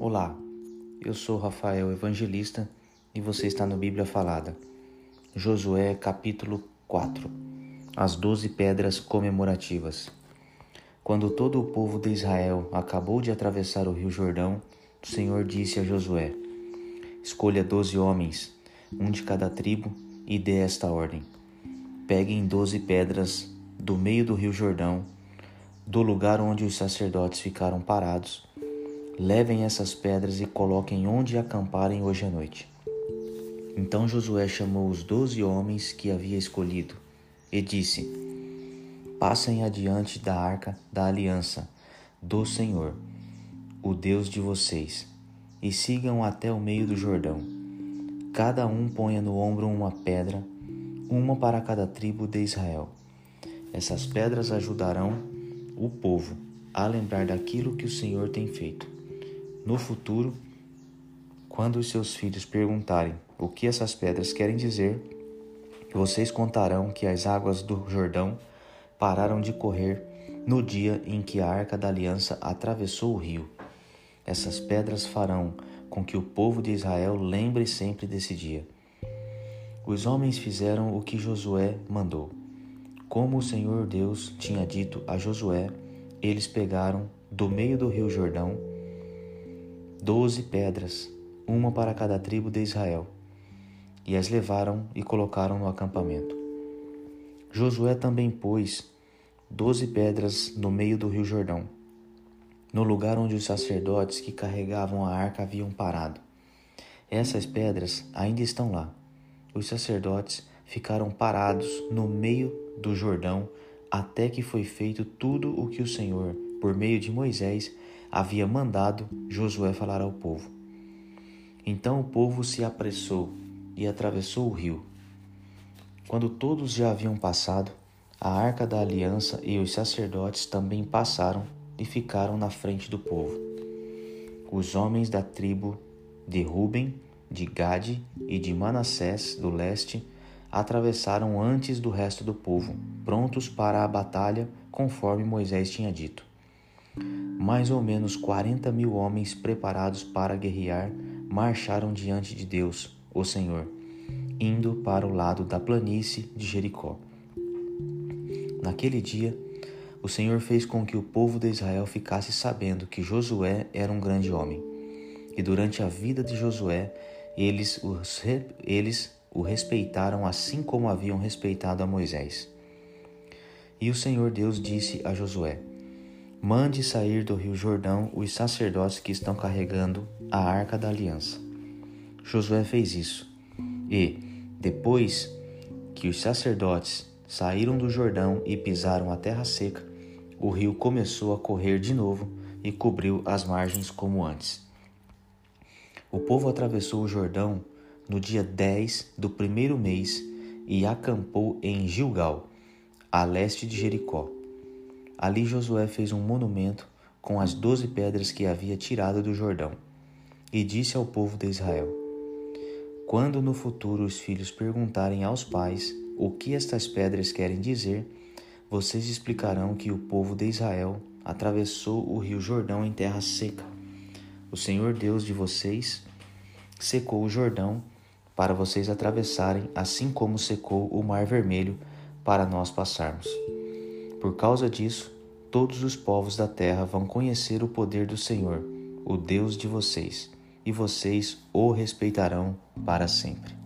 Olá, eu sou Rafael Evangelista e você está no Bíblia Falada. Josué capítulo 4 As doze pedras comemorativas. Quando todo o povo de Israel acabou de atravessar o rio Jordão, o Senhor disse a Josué: Escolha doze homens, um de cada tribo, e dê esta ordem: Peguem doze pedras do meio do rio Jordão do lugar onde os sacerdotes ficaram parados, levem essas pedras e coloquem onde acamparem hoje à noite. Então Josué chamou os doze homens que havia escolhido e disse: Passem adiante da arca da aliança do Senhor, o Deus de vocês, e sigam até o meio do Jordão. Cada um ponha no ombro uma pedra, uma para cada tribo de Israel. Essas pedras ajudarão o povo a lembrar daquilo que o Senhor tem feito. No futuro, quando os seus filhos perguntarem o que essas pedras querem dizer, vocês contarão que as águas do Jordão pararam de correr no dia em que a arca da aliança atravessou o rio. Essas pedras farão com que o povo de Israel lembre sempre desse dia. Os homens fizeram o que Josué mandou. Como o Senhor Deus tinha dito a Josué, eles pegaram do meio do rio Jordão doze pedras, uma para cada tribo de Israel, e as levaram e colocaram no acampamento. Josué também pôs doze pedras no meio do rio Jordão, no lugar onde os sacerdotes que carregavam a arca haviam parado. Essas pedras ainda estão lá. Os sacerdotes ficaram parados no meio do Jordão até que foi feito tudo o que o Senhor, por meio de Moisés, havia mandado Josué falar ao povo. Então o povo se apressou e atravessou o rio. Quando todos já haviam passado, a arca da aliança e os sacerdotes também passaram e ficaram na frente do povo. Os homens da tribo de Ruben, de Gade e de Manassés do leste atravessaram antes do resto do povo, prontos para a batalha, conforme Moisés tinha dito. Mais ou menos quarenta mil homens preparados para guerrear marcharam diante de Deus, o Senhor, indo para o lado da planície de Jericó. Naquele dia, o Senhor fez com que o povo de Israel ficasse sabendo que Josué era um grande homem. E durante a vida de Josué, eles, os, eles o respeitaram assim como haviam respeitado a Moisés. E o Senhor Deus disse a Josué: Mande sair do rio Jordão os sacerdotes que estão carregando a arca da aliança. Josué fez isso. E, depois que os sacerdotes saíram do Jordão e pisaram a terra seca, o rio começou a correr de novo e cobriu as margens como antes. O povo atravessou o Jordão no dia 10 do primeiro mês e acampou em Gilgal, a leste de Jericó. Ali Josué fez um monumento com as doze pedras que havia tirado do Jordão, e disse ao povo de Israel: Quando no futuro os filhos perguntarem aos pais o que estas pedras querem dizer, vocês explicarão que o povo de Israel atravessou o rio Jordão em terra seca. O Senhor Deus de vocês secou o Jordão para vocês atravessarem, assim como secou o Mar Vermelho para nós passarmos. Por causa disso, todos os povos da terra vão conhecer o poder do Senhor, o Deus de vocês, e vocês o respeitarão para sempre.